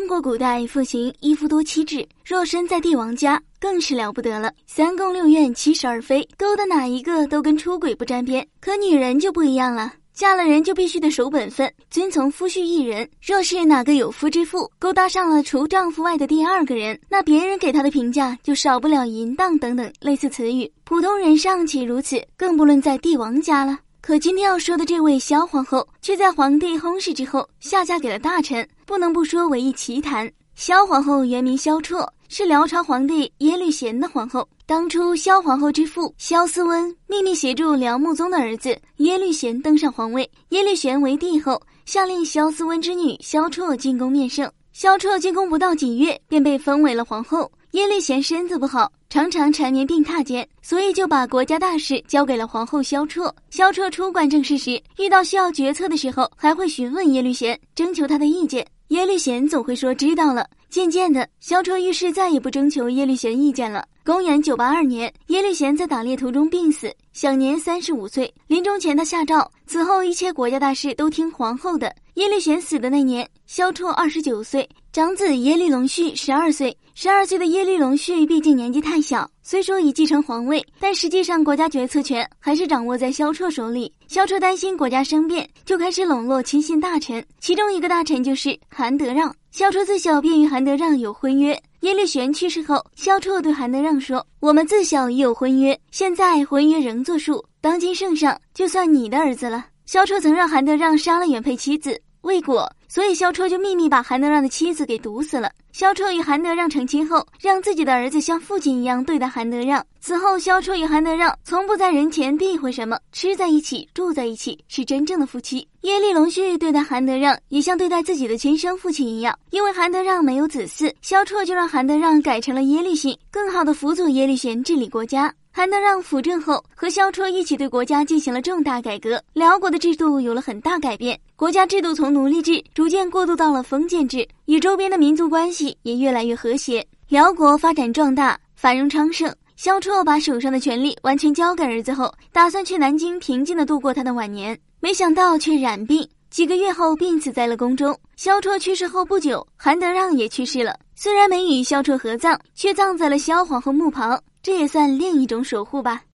中国古代奉行一夫多妻制，若身在帝王家，更是了不得了。三宫六院七十二妃，勾搭哪一个都跟出轨不沾边。可女人就不一样了，嫁了人就必须得守本分，遵从夫婿一人。若是哪个有夫之妇勾搭上了除丈夫外的第二个人，那别人给她的评价就少不了淫荡等等类似词语。普通人尚且如此，更不论在帝王家了。可今天要说的这位萧皇后，却在皇帝薨逝之后下嫁给了大臣，不能不说为一奇谈。萧皇后原名萧绰，是辽朝皇帝耶律贤的皇后。当初萧皇后之父萧思温秘密协助辽穆宗的儿子耶律贤登上皇位，耶律贤为帝后，下令萧思温之女萧绰进宫面圣。萧绰进宫不到几月，便被封为了皇后。耶律贤身子不好，常常缠绵病榻间，所以就把国家大事交给了皇后萧绰。萧绰出管政事时，遇到需要决策的时候，还会询问耶律贤，征求他的意见。耶律贤总会说知道了。渐渐的，萧绰遇事再也不征求耶律贤意见了。公元九八二年，耶律贤在打猎途中病死，享年三十五岁。临终前，他下诏，此后一切国家大事都听皇后的。耶律贤死的那年，萧绰二十九岁，长子耶律隆绪十二岁。十二岁的耶律隆绪毕竟年纪太小，虽说已继承皇位，但实际上国家决策权还是掌握在萧绰手里。萧绰担心国家生变，就开始笼络亲信大臣，其中一个大臣就是韩德让。萧绰自小便与韩德让有婚约。耶律玄去世后，萧绰对韩德让说：“我们自小已有婚约，现在婚约仍作数。当今圣上就算你的儿子了。”萧绰曾让韩德让杀了原配妻子。未果，所以萧绰就秘密把韩德让的妻子给毒死了。萧绰与韩德让成亲后，让自己的儿子像父亲一样对待韩德让。此后，萧绰与韩德让从不在人前避讳什么，吃在一起，住在一起，是真正的夫妻。耶律隆绪对待韩德让也像对待自己的亲生父亲一样，因为韩德让没有子嗣，萧绰就让韩德让改成了耶律姓，更好的辅佐耶律贤治理国家。韩德让辅政后，和萧绰一起对国家进行了重大改革，辽国的制度有了很大改变，国家制度从奴隶制逐渐过渡到了封建制，与周边的民族关系也越来越和谐，辽国发展壮大，繁荣昌盛。萧绰把手上的权力完全交给儿子后，打算去南京平静的度过他的晚年，没想到却染病，几个月后病死在了宫中。萧绰去世后不久，韩德让也去世了，虽然没与萧绰合葬，却葬在了萧皇后墓旁。这也算另一种守护吧。